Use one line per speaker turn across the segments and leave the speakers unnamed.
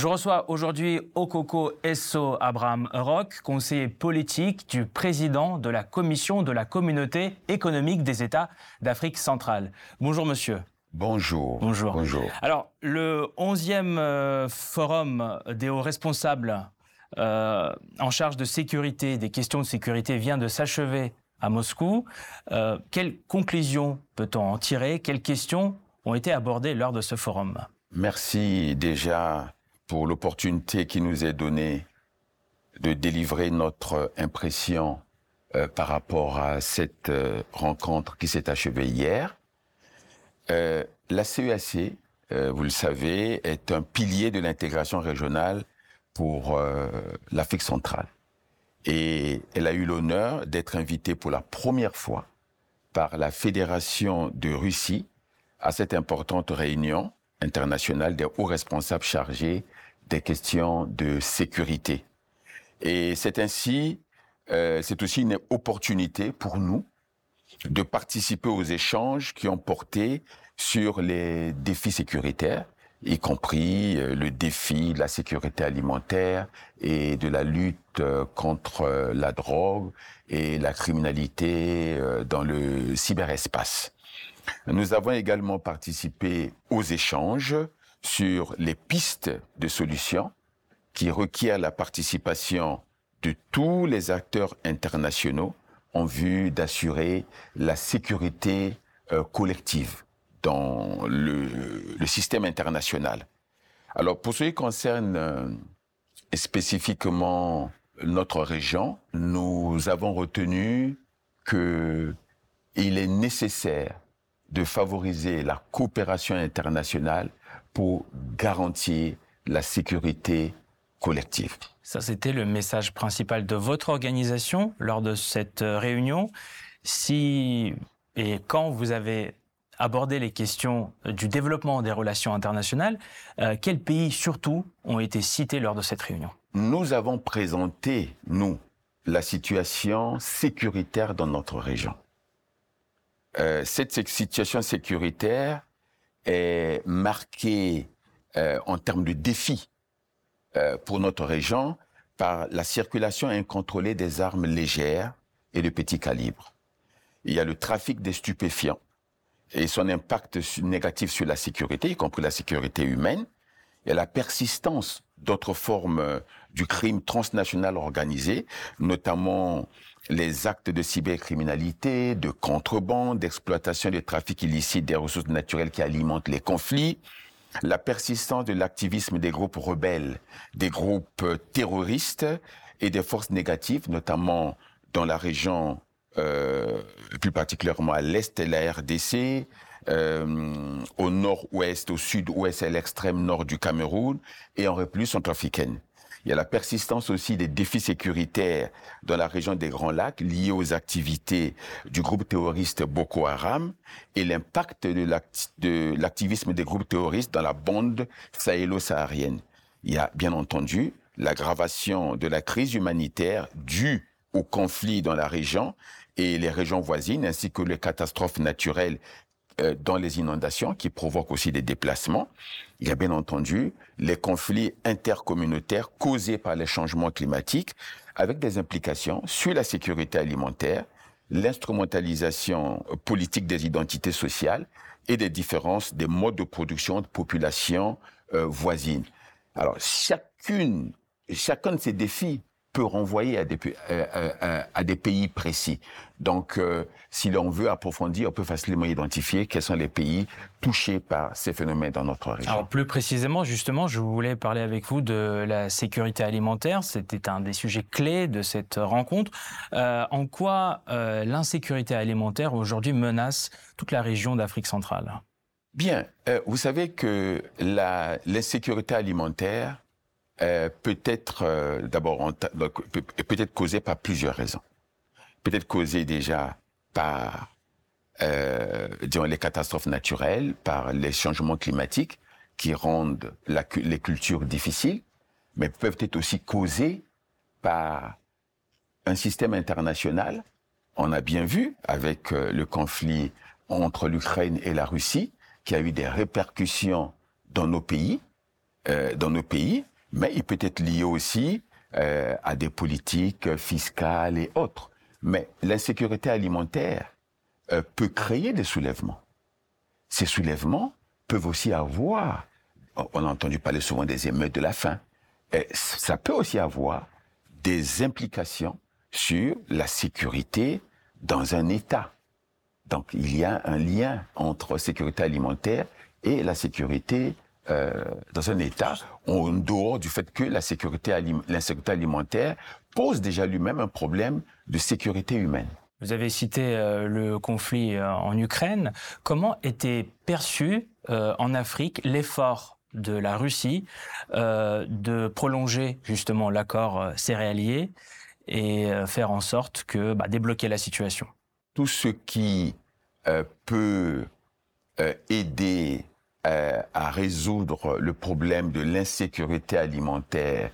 Je reçois aujourd'hui Okoko Esso Abraham Rock, conseiller politique du président de la commission de la communauté économique des États d'Afrique centrale. Bonjour monsieur.
Bonjour.
Bonjour.
Bonjour.
Alors, le 11e euh, forum des hauts responsables euh, en charge de sécurité, des questions de sécurité, vient de s'achever à Moscou. Euh, quelles conclusions peut-on en tirer? Quelles questions ont été abordées lors de ce forum?
Merci déjà pour l'opportunité qui nous est donnée de délivrer notre impression euh, par rapport à cette euh, rencontre qui s'est achevée hier. Euh, la CEAC, euh, vous le savez, est un pilier de l'intégration régionale pour l'Afrique centrale. Et elle a eu l'honneur d'être invitée pour la première fois par la Fédération de Russie à cette importante réunion internationale des hauts responsables chargés des questions de sécurité. Et c'est ainsi, euh, c'est aussi une opportunité pour nous de participer aux échanges qui ont porté sur les défis sécuritaires, y compris euh, le défi de la sécurité alimentaire et de la lutte euh, contre euh, la drogue et la criminalité dans le cyberespace. Nous avons également participé aux échanges sur les pistes de solutions qui requièrent la participation de tous les acteurs internationaux en vue d'assurer la sécurité euh, collective dans le, système international. Alors pour ce qui concerne euh, spécifiquement notre région, nous avons retenu que il est nécessaire de favoriser la coopération internationale pour garantir la sécurité collective.
Ça, c'était le message principal de votre organisation lors de cette euh, réunion. Si et quand vous avez abordé les questions du développement des relations internationales, euh, quels pays surtout ont été cités lors de cette réunion?
Nous avons présenté, nous, la situation sécuritaire dans notre région. Euh, cette situation sécuritaire est marquée euh, en termes de défis euh, pour notre région par la circulation incontrôlée des armes légères et de petit calibre. Il y a le trafic des stupéfiants et son impact négatif sur la sécurité, y compris la sécurité humaine. A la persistance d'autres formes euh, du crime transnational organisé, notamment les actes de cybercriminalité, de contrebande, d'exploitation de trafic illicite des ressources naturelles qui alimentent les conflits, la persistance de l'activisme des groupes rebelles, des groupes terroristes et des forces négatives, notamment dans la région, euh, plus particulièrement à l'est de la RDC, euh, au nord-ouest, au sud-ouest et à l'extrême nord du Cameroun et en République centrafricaine. Il y a la persistance aussi des défis sécuritaires dans la région des Grands Lacs liés aux activités du groupe terroriste Boko Haram et l'impact de l'activisme des groupes terroristes dans la bande sahélo-saharienne. Il y a bien entendu l'aggravation de la crise humanitaire due au conflit dans la région et les régions voisines, ainsi que les catastrophes naturelles euh, dans les inondations qui provoquent aussi des déplacements. Il y a bien entendu les conflits intercommunautaires causés par les changements climatiques avec des implications sur la sécurité alimentaire, l'instrumentalisation politique des identités sociales et des différences des modes de production de populations euh, voisines. Alors chacune, chacun de ces défis peut renvoyer à des, à, à, des pays précis. Donc, euh, si l'on veut approfondir, on peut facilement identifier quels sont les pays touchés par ces phénomènes dans notre région.
Alors, plus précisément, justement, je voulais parler avec vous de la sécurité alimentaire. C'était un des sujets clés de cette rencontre. Euh, en quoi euh, l'insécurité alimentaire aujourd'hui menace toute la région d'Afrique centrale?
Bien, euh, vous savez que l'insécurité alimentaire euh, peut être euh, d'abord peut être causé par plusieurs raisons. Peut être causé déjà par euh, les catastrophes naturelles, par les changements climatiques qui rendent les cultures difficiles, mais peuvent être aussi causées par un système international. On a bien vu avec euh, le conflit entre l'Ukraine et la Russie, qui a eu des répercussions dans nos pays, dans nos pays, mais il peut être lié aussi euh, à des politiques fiscales et autres. Mais l'insécurité alimentaire euh, peut créer des soulèvements. Ces soulèvements peuvent aussi avoir, on a entendu parler souvent des émeutes de la faim, ça peut aussi avoir des implications sur la sécurité dans un État. Donc il y a un lien entre sécurité alimentaire et la sécurité euh, dans un État, en dehors du fait que la sécurité, l'insécurité alimentaire pose déjà lui-même un problème de sécurité humaine.
Vous avez cité euh, le conflit euh, en Ukraine. Comment était perçu en Afrique l'effort de la Russie de prolonger justement l'accord céréalier et faire en sorte que bah, débloquer la situation?
Tout ce qui peut aider euh, à résoudre le problème de l'insécurité alimentaire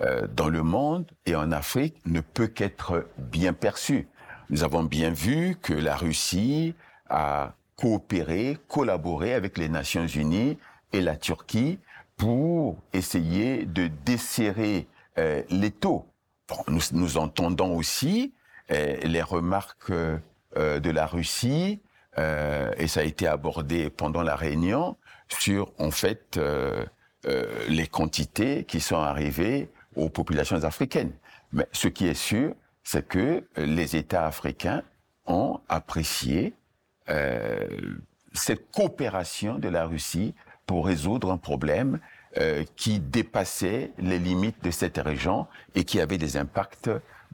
euh, dans le monde et en Afrique ne peut qu'être bien perçu. Nous avons bien vu que la Russie a coopéré, collaboré avec les Nations Unies et la Turquie pour essayer de desserrer euh, les taux. nous, nous, entendons aussi euh, les remarques euh, de la Russie, et ça a été abordé pendant la réunion, sur en fait euh, euh, les quantités qui sont arrivées aux populations africaines. Mais ce qui est sûr, c'est que les États africains ont apprécié euh, cette coopération de la Russie pour résoudre un problème euh, qui dépassait les limites de cette région et qui avait des impacts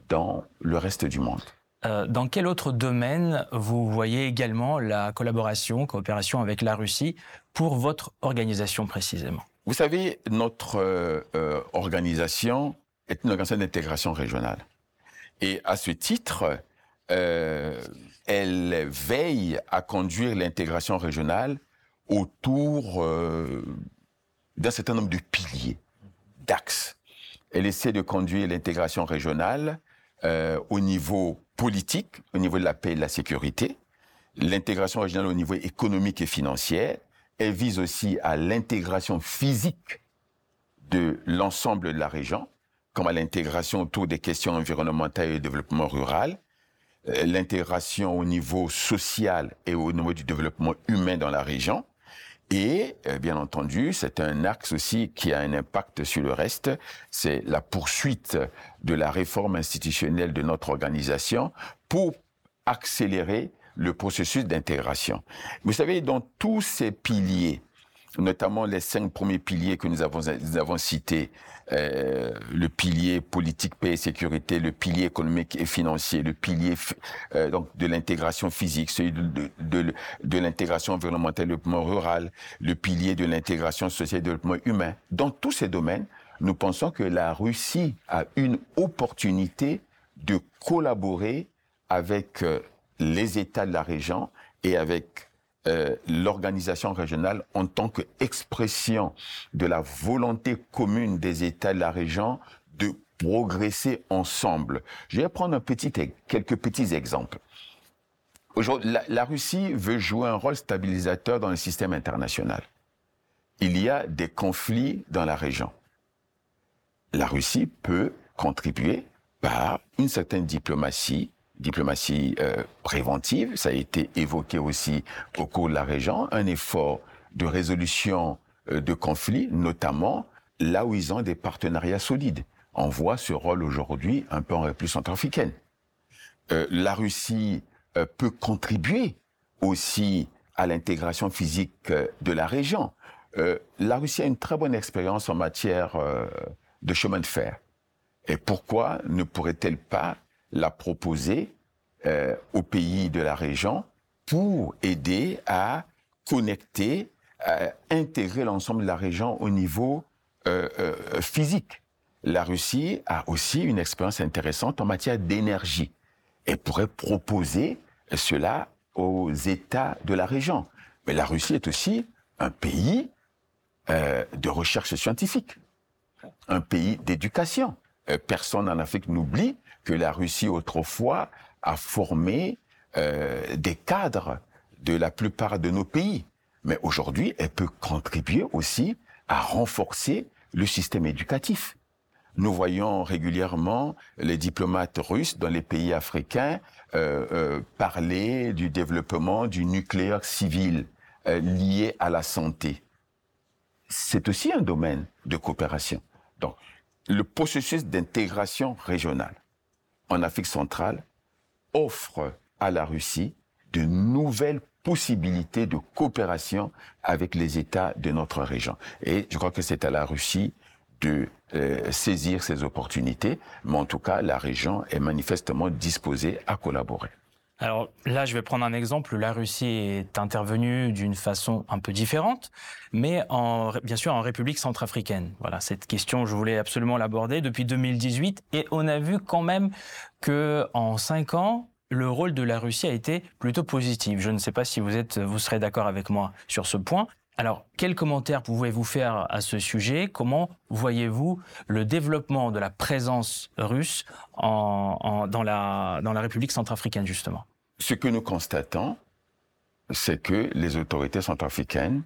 dans le reste du monde.
Euh, dans quel autre domaine vous voyez également la collaboration, coopération avec la Russie pour votre organisation précisément?
Vous savez, notre euh, euh, organisation est une organisation d'intégration régionale. Et à ce titre, elle veille à conduire l'intégration régionale autour d'un certain nombre de piliers, d'axes. Elle essaie de conduire l'intégration régionale au niveau politique au niveau de la paix et de la sécurité, l'intégration régionale au niveau économique et financier. Elle vise aussi à l'intégration physique de l'ensemble de la région, comme à l'intégration autour des questions environnementales et de développement rural, euh, l'intégration au niveau social et au niveau du développement humain dans la région, et euh, bien entendu, c'est un axe aussi qui a un impact sur le reste, c'est la poursuite de la réforme institutionnelle de notre organisation pour accélérer le processus d'intégration. Vous savez, dans tous ces piliers, notamment les cinq premiers piliers que nous avons, nous avons cités, euh, le pilier politique, paix et sécurité, le pilier économique et financier, le pilier euh, donc de l'intégration physique, celui de, de, de, l'intégration environnementale et développement rural, le pilier de l'intégration sociale et développement humain. Dans tous ces domaines, nous pensons que la Russie a une opportunité de collaborer avec euh, les États de la région et avec euh, l'organisation régionale en tant qu'expression de la volonté commune des États de la région de progresser ensemble. Je vais prendre quelques petits exemples. Aujourd'hui, la Russie veut jouer un rôle stabilisateur dans le système international. Il y a des conflits dans la région. La Russie peut contribuer par une certaine diplomatie diplomatie euh, préventive, ça a été évoqué aussi au cours de la région, un effort de résolution euh, de conflits, notamment là où ils ont des partenariats solides. On voit ce rôle aujourd'hui un peu en République centrafricaine. Euh, la Russie euh, peut contribuer aussi à l'intégration physique de la région. la Russie a une très bonne expérience en matière de chemin de fer. Et pourquoi ne pourrait-elle pas l'a proposé euh, aux pays de la région pour aider à connecter, à intégrer l'ensemble de la région au niveau euh, euh, physique. La Russie a aussi une expérience intéressante en matière d'énergie et pourrait proposer cela aux États de la région. Mais la Russie est aussi un pays euh, de recherche scientifique, un pays d'éducation. Euh, personne en Afrique n'oublie que la Russie autrefois a formé euh, des cadres de la plupart de nos pays. Mais aujourd'hui, elle peut contribuer aussi à renforcer le système éducatif. Nous voyons régulièrement les diplomates russes dans les pays africains euh, euh, parler du développement du nucléaire civil euh, lié à la santé. C'est aussi un domaine de coopération. Donc, le processus d'intégration régionale en Afrique centrale offre à la Russie de nouvelles possibilités de coopération avec les États de notre région. Et je crois que c'est à la Russie de euh, saisir ces opportunités, mais en tout cas, la région est manifestement disposée à collaborer.
Alors là, je vais prendre un exemple. La Russie est intervenue d'une façon un peu différente, mais en, bien sûr en République centrafricaine. Voilà, cette question, je voulais absolument l'aborder depuis 2018, et on a vu quand même que en cinq ans, le rôle de la Russie a été plutôt positif. Je ne sais pas si vous êtes, vous serez d'accord avec moi sur ce point. Alors, quels commentaires pouvez-vous faire à ce sujet? Comment voyez-vous le développement de la présence russe dans, la, République centrafricaine, justement?
Ce que nous constatons, c'est que les autorités centrafricaines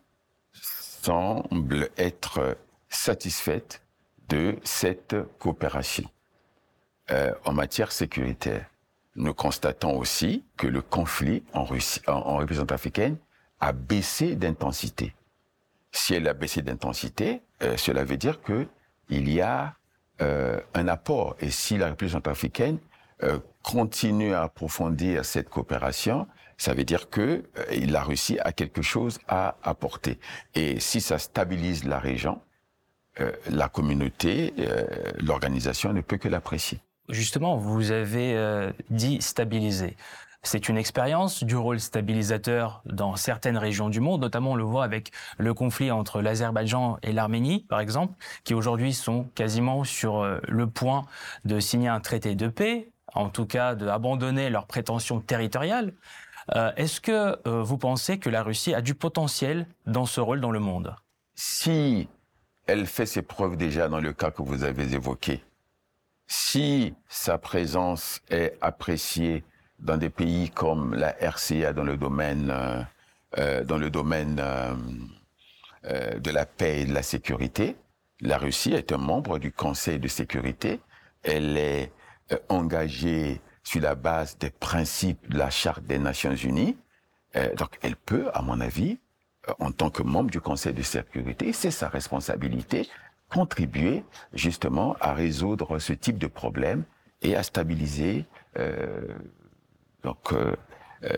semblent être satisfaites de cette coopération. Euh, en matière sécuritaire. Nous constatons aussi que le conflit en, en République centrafricaine a baissé d'intensité si elle a baissé d'intensité, euh, cela veut dire que il y a euh, un apport. Et si la République centrafricaine euh, continue à approfondir cette coopération, ça veut dire que la Russie a quelque chose à apporter. Et si ça stabilise la région, la communauté, l'organisation ne peut que l'apprécier.
Justement, vous avez dit stabiliser. C'est une expérience du rôle stabilisateur dans certaines régions du monde, notamment on le voit avec le conflit entre l'Azerbaïdjan et l'Arménie, par exemple, qui aujourd'hui sont quasiment sur euh, le point de signer un traité de paix, en tout cas d'abandonner leurs prétentions territoriales. Euh, est-ce que euh, vous pensez que la Russie a du potentiel dans ce rôle dans le monde?
Si elle fait ses preuves déjà dans le cas que vous avez évoqué, si sa présence est appréciée dans des pays comme la RCA dans le domaine, euh, euh, dans le domaine euh, euh, de la paix et de la sécurité. La Russie est un membre du Conseil de sécurité. Elle est euh, engagée sur la base des principes de la Charte des Nations Unies. donc, elle peut, à mon avis, en tant que membre du Conseil de sécurité, c'est sa responsabilité, contribuer justement à résoudre ce type de problème et à stabiliser euh, donc, euh, euh,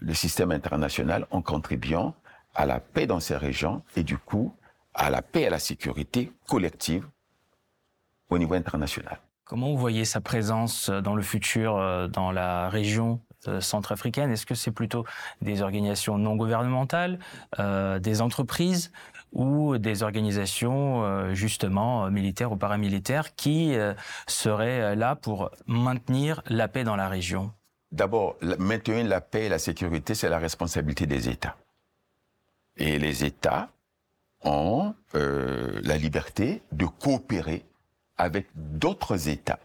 le système international en contribuant à la paix dans ces régions et du coup à la paix et à la sécurité collective au niveau international.
Comment vous voyez sa présence dans le futur euh, dans la région centrafricaine? Est-ce que c'est plutôt des organisations non gouvernementales, euh, des entreprises ou des organisations euh, justement militaires ou paramilitaires qui euh, seraient là pour maintenir la paix dans la région?
D'abord, maintenir la paix et la sécurité, c'est la responsabilité des États. Et les États ont euh, la liberté de coopérer avec d'autres États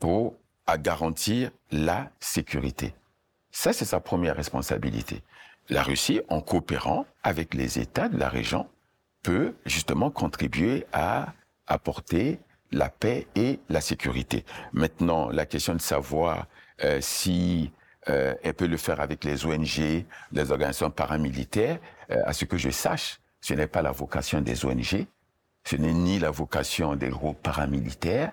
pour garantir la sécurité. Ça, c'est sa première responsabilité. La Russie, en coopérant avec les États de la région, peut justement contribuer à apporter la paix et la sécurité. Maintenant, la question de savoir euh, si euh, elle peut le faire avec les ONG, les organisations paramilitaires, euh, à ce que je sache, ce n'est pas la vocation des ONG, ce n'est ni la vocation des groupes paramilitaires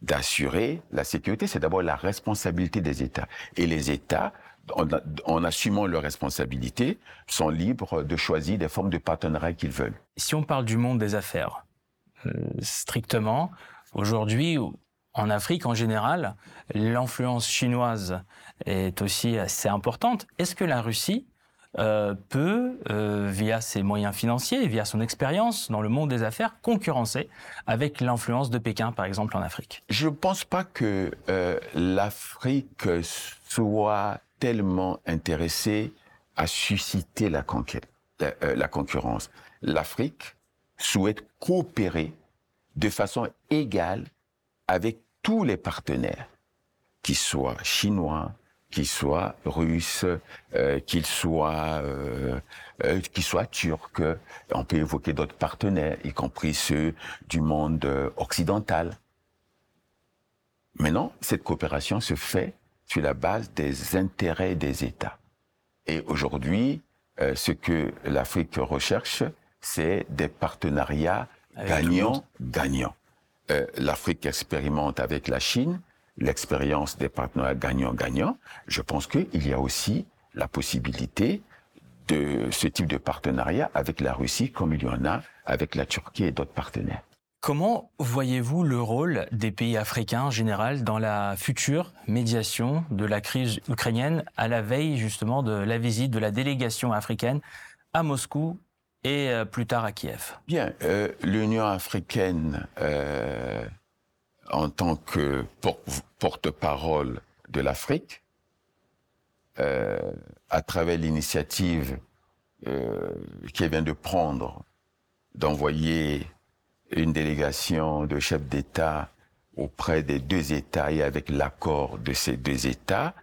d'assurer la sécurité, c'est d'abord la responsabilité des États. Et les États, en, en, assumant leurs responsabilités, sont libres de choisir des formes de partenariat qu'ils veulent.
Si on parle du monde des affaires, euh, strictement, aujourd'hui, en Afrique en général, l'influence chinoise est aussi assez importante. Est-ce que la Russie euh, peut, euh, via ses moyens financiers, via son expérience dans le monde des affaires, concurrencer avec l'influence de Pékin, par exemple, en Afrique?
Je ne pense pas que euh, l'Afrique soit tellement intéressée à susciter la, concurrence. L'Afrique souhaite coopérer de façon égale avec tous les partenaires, qu'ils soient chinois, qu'il soit russe, euh, soit euh, euh, qu'il soit turc. On peut évoquer d'autres partenaires, y compris ceux du monde occidental. Maintenant, cette coopération se fait sur la base des intérêts des États. Et aujourd'hui, ce que l'Afrique recherche, c'est des partenariats gagnants-gagnants. L'Afrique expérimente avec la Chine, l'expérience des partenaires gagnant-gagnant, je pense qu'il y a aussi la possibilité de ce type de partenariat avec la Russie comme il y en a avec la Turquie et d'autres partenaires.
Comment voyez-vous le rôle des pays africains en général dans la future médiation de la crise ukrainienne à la veille justement de la visite de la délégation africaine à Moscou et euh, plus tard à Kiev.
Bien, euh, l'Union africaine euh, en tant que porte-parole de l'Afrique, à travers l'initiative qu'elle vient de prendre d'envoyer une délégation de chefs d'État auprès des deux États et avec l'accord de ces deux États,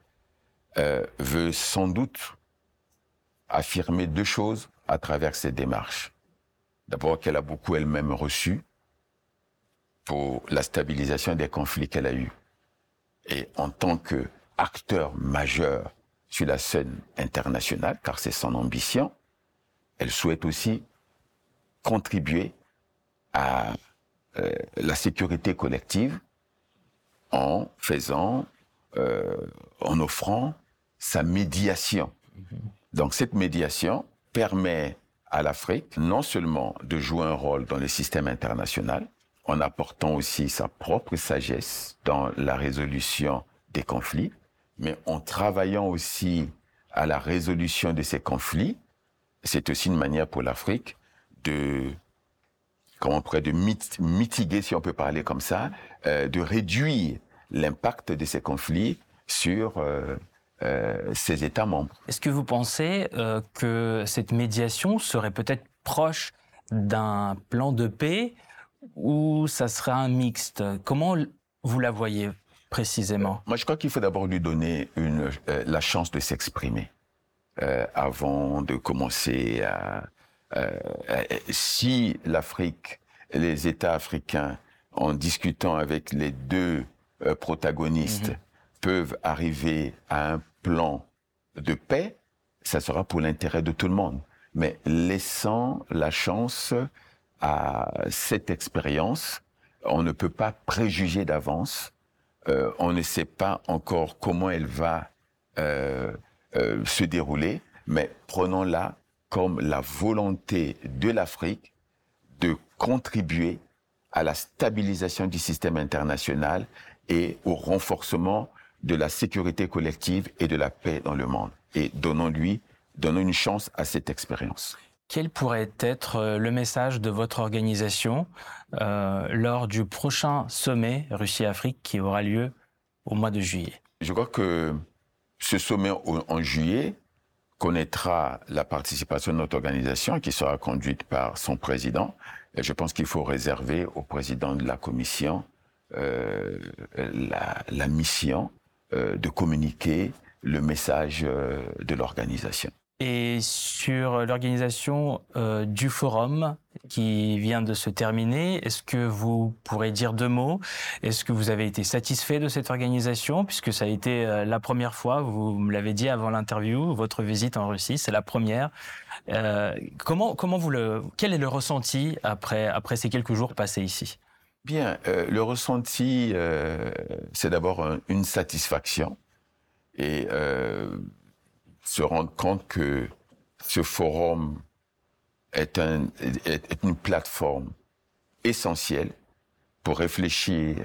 veut sans doute affirmer deux choses à travers cette démarche. D'abord qu'elle a beaucoup elle-même reçu pour la stabilisation des conflits qu'elle a eus. Et en tant qu'acteur majeur sur la scène internationale, car c'est son ambition, elle souhaite aussi contribuer à euh, la sécurité collective en faisant, euh, en offrant sa médiation. Donc cette médiation permet à l'Afrique non seulement de jouer un rôle dans le système international, en apportant aussi sa propre sagesse dans la résolution des conflits, mais en travaillant aussi à la résolution de ces conflits, c'est aussi une manière pour l'Afrique de, comment pourrait, de mitiguer, si on peut parler comme ça, euh, de réduire l'impact de ces conflits sur euh, ses États membres.
Est-ce que vous pensez que cette médiation serait peut-être proche d'un plan de paix ou ça sera un mixte? Comment vous la voyez précisément?
Moi, je crois qu'il faut d'abord lui donner une, euh, la chance de s'exprimer euh, avant de commencer à... Euh, si l'Afrique, les États africains, en discutant avec les deux protagonistes, mhm. Peuvent arriver à un plan de paix, ça sera pour l'intérêt de tout le monde. Mais laissant la chance à cette expérience. On ne peut pas préjuger d'avance. Euh, on ne sait pas encore comment elle va euh, euh, se dérouler, mais prenons-la comme la volonté de l'Afrique de contribuer à la stabilisation du système international et au renforcement de la sécurité collective et de la paix dans le monde. Et donnons-lui, donnons une chance à cette expérience.
Quel pourrait être euh, le message de votre organisation euh, lors du prochain sommet Russie-Afrique qui aura lieu au mois de juillet?
Je crois que ce sommet en juillet connaîtra la participation de notre organisation qui sera conduite par son président. Et je pense qu'il faut réserver au président de la commission euh, la, mission de communiquer le message de l'organisation
et sur l'organisation euh, du forum qui vient de se terminer. Est-ce que vous pourrez dire deux mots? Est-ce que vous avez été satisfait de cette organisation? Puisque ça a été euh, la première fois, vous me l'avez dit avant l'interview, votre visite en Russie, c'est la première. Euh, comment, comment vous le, quel est le ressenti après, après ces quelques jours passés ici?
Bien, euh, le ressenti, euh, c'est d'abord une satisfaction et se rendre compte que ce forum est, un, est, une plateforme essentielle pour réfléchir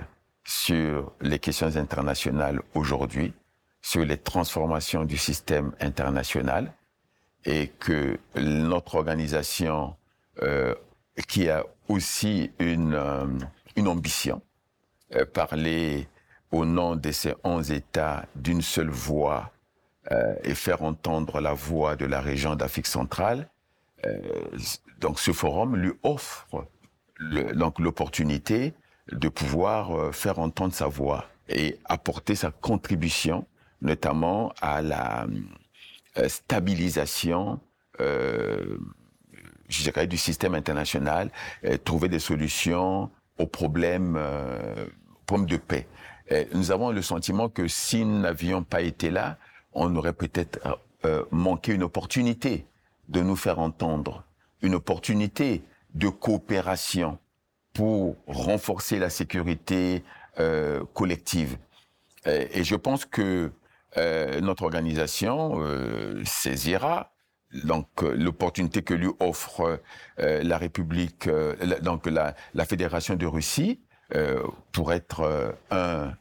sur les questions internationales aujourd'hui, sur les transformations du système international, et que notre organisation, euh, qui a aussi une, euh, une ambition, euh, parler au nom de ces 11 États d'une seule voix euh, et faire entendre la voix de la région d'Afrique centrale. Euh, donc ce forum lui offre donc l'opportunité de pouvoir faire entendre sa voix et apporter sa contribution notamment à la stabilisation, du système international, trouver des solutions aux problèmes, euh, de paix. nous avons le sentiment que si nous n'avions pas été là, on aurait peut-être manqué une opportunité de nous faire entendre, une opportunité de coopération pour renforcer la sécurité euh, collective. Et, je pense que euh, notre organisation euh, saisira donc l'opportunité que lui offre la République, donc la, la, Fédération de Russie, pour être un,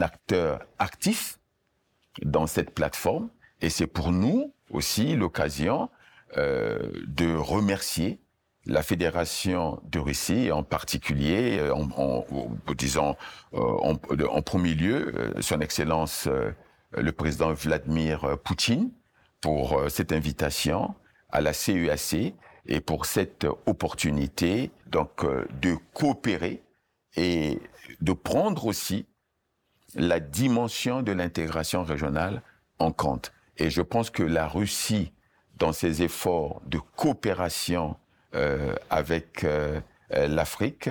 acteur actif dans cette plateforme. Et c'est pour nous aussi l'occasion de remercier la Fédération de Russie, en particulier, euh, en, en, euh, premier lieu, euh, Son Excellence le président Vladimir Poutine, pour cette invitation à la CEAC e et pour cette opportunité donc de coopérer et de prendre aussi la dimension de l'intégration régionale en compte. Et je pense que la Russie, dans ses efforts de coopération euh, avec euh, l'Afrique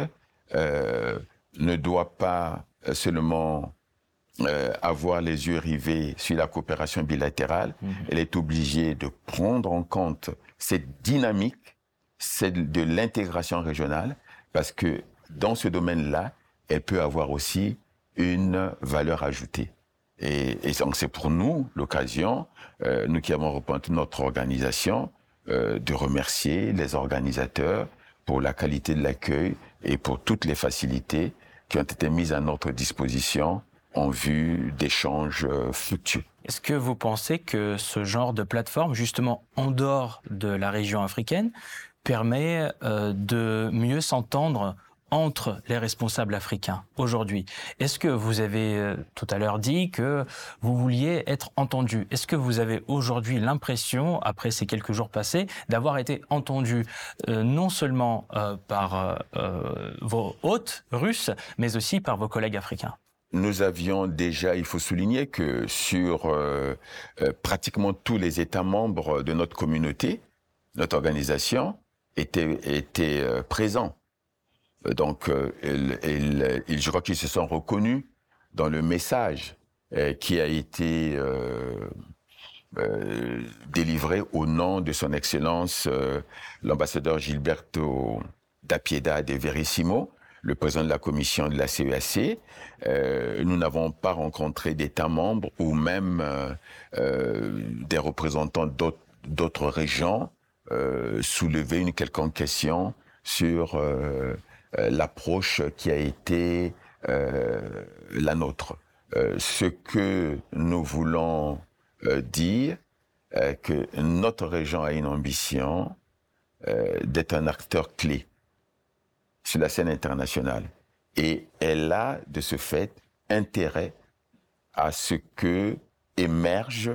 euh, ne doit pas seulement avoir les yeux rivés sur la coopération bilatérale, mhm. elle est obligée de prendre en compte cette dynamique, celle de l'intégration régionale, parce que dans ce domaine-là, elle peut avoir aussi une valeur ajoutée. Et, et donc c'est pour nous l'occasion, euh, nous qui avons représenté notre organisation, euh, de remercier les organisateurs pour la qualité de l'accueil et pour toutes les facilités qui ont été mises à notre disposition en vue d'échanges euh, fructueux.
Est-ce que vous pensez que ce genre de plateforme, justement en dehors de la région africaine, permet euh, de mieux s'entendre entre les responsables africains aujourd'hui? Est-ce que vous avez euh, tout à l'heure dit que vous vouliez être entendu Est-ce que vous avez aujourd'hui l'impression, après ces quelques jours passés, d'avoir été entendu non seulement par vos hôtes russes, mais aussi par vos collègues africains?
Nous avions déjà, il faut souligner que sur pratiquement tous les États membres de notre communauté, notre organisation était, était présent. Euh, donc, euh, je crois qu'ils se sont reconnus dans le message euh, qui a été délivré au nom de son Excellence l'ambassadeur Gilberto Dapieda de Verissimo, le président de la commission de la CEAC. E nous n'avons pas rencontré d'États membres ou même des représentants d'autres régions soulever une quelconque question sur euh, l'approche qui a été euh, la nôtre. Euh, ce que nous voulons dire, que notre région a une ambition d'être un acteur clé sur la scène internationale. Et elle a, de ce fait, intérêt à ce que émerge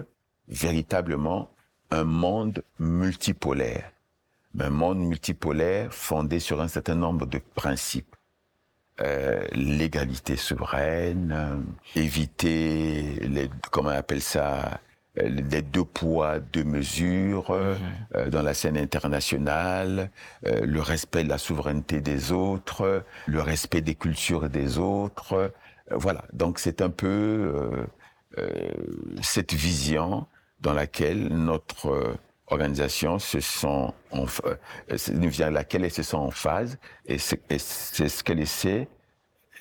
véritablement un monde multipolaire un monde multipolaire fondé sur un certain nombre de principes. Euh, l'égalité souveraine, euh, éviter les, comment on appelle ça, les deux poids, deux mesures mhm. dans la scène internationale, le respect de la souveraineté des autres, le respect des cultures des autres. voilà, donc c'est un peu cette vision dans laquelle notre organisation se sont en, euh, laquelle elle se sent en phase et c'est ce qu'elle essaie,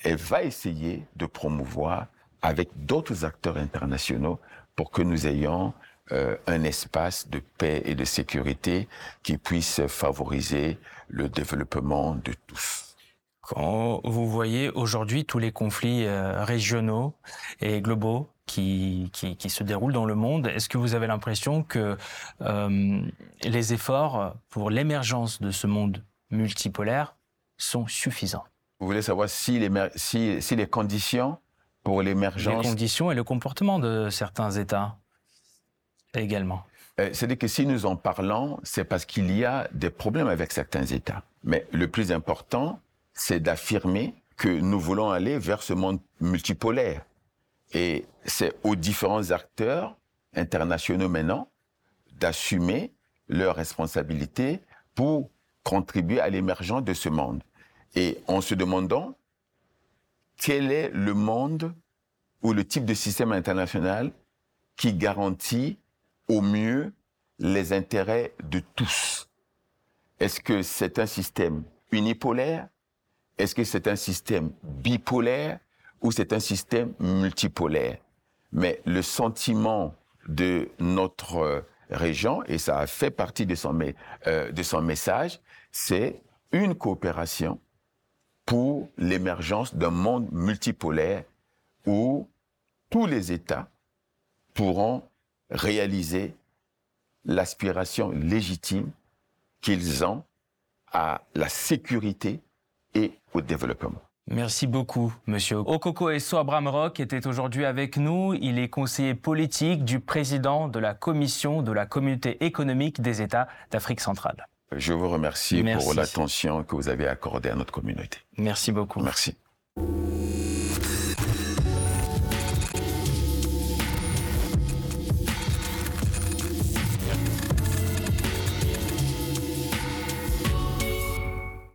elle va essayer de promouvoir avec d'autres acteurs internationaux pour que nous ayons euh, un espace de paix et de sécurité qui puisse favoriser le développement de tous.
Quand vous voyez aujourd'hui tous les conflits euh, régionaux et globaux qui, qui, se déroulent dans le monde. Est-ce que vous avez l'impression que euh, les efforts pour l'émergence de ce monde multipolaire sont suffisants?
Vous voulez savoir si les, si, si les conditions pour l'émergence...
Les conditions et le comportement de certains États également.
Euh, c'est-à-dire que si nous en parlons, c'est parce qu'il y a des problèmes avec certains États. Mais le plus important, c'est d'affirmer que nous voulons aller vers ce monde multipolaire Et c'est aux différents acteurs internationaux maintenant d'assumer leurs responsabilités pour contribuer à l'émergence de ce monde. Et en se demandant quel est le monde ou le type de système international qui garantit au mieux les intérêts de tous? Est-ce que c'est un système unipolaire? Est-ce que c'est un système bipolaire ou c'est un système multipolaire? Mais le sentiment de notre région, et ça a fait partie de son, euh, de son message, c'est une coopération pour l'émergence d'un monde multipolaire où tous les États pourront réaliser l'aspiration légitime qu'ils ont à la sécurité et au développement.
Merci beaucoup, monsieur. Okoko Esso Abraham Rock était aujourd'hui avec nous. Il est conseiller politique du président de la commission de la communauté économique des États d'Afrique centrale.
Je vous remercie pour l'attention que vous avez accordée à notre communauté.
Merci beaucoup.
Merci.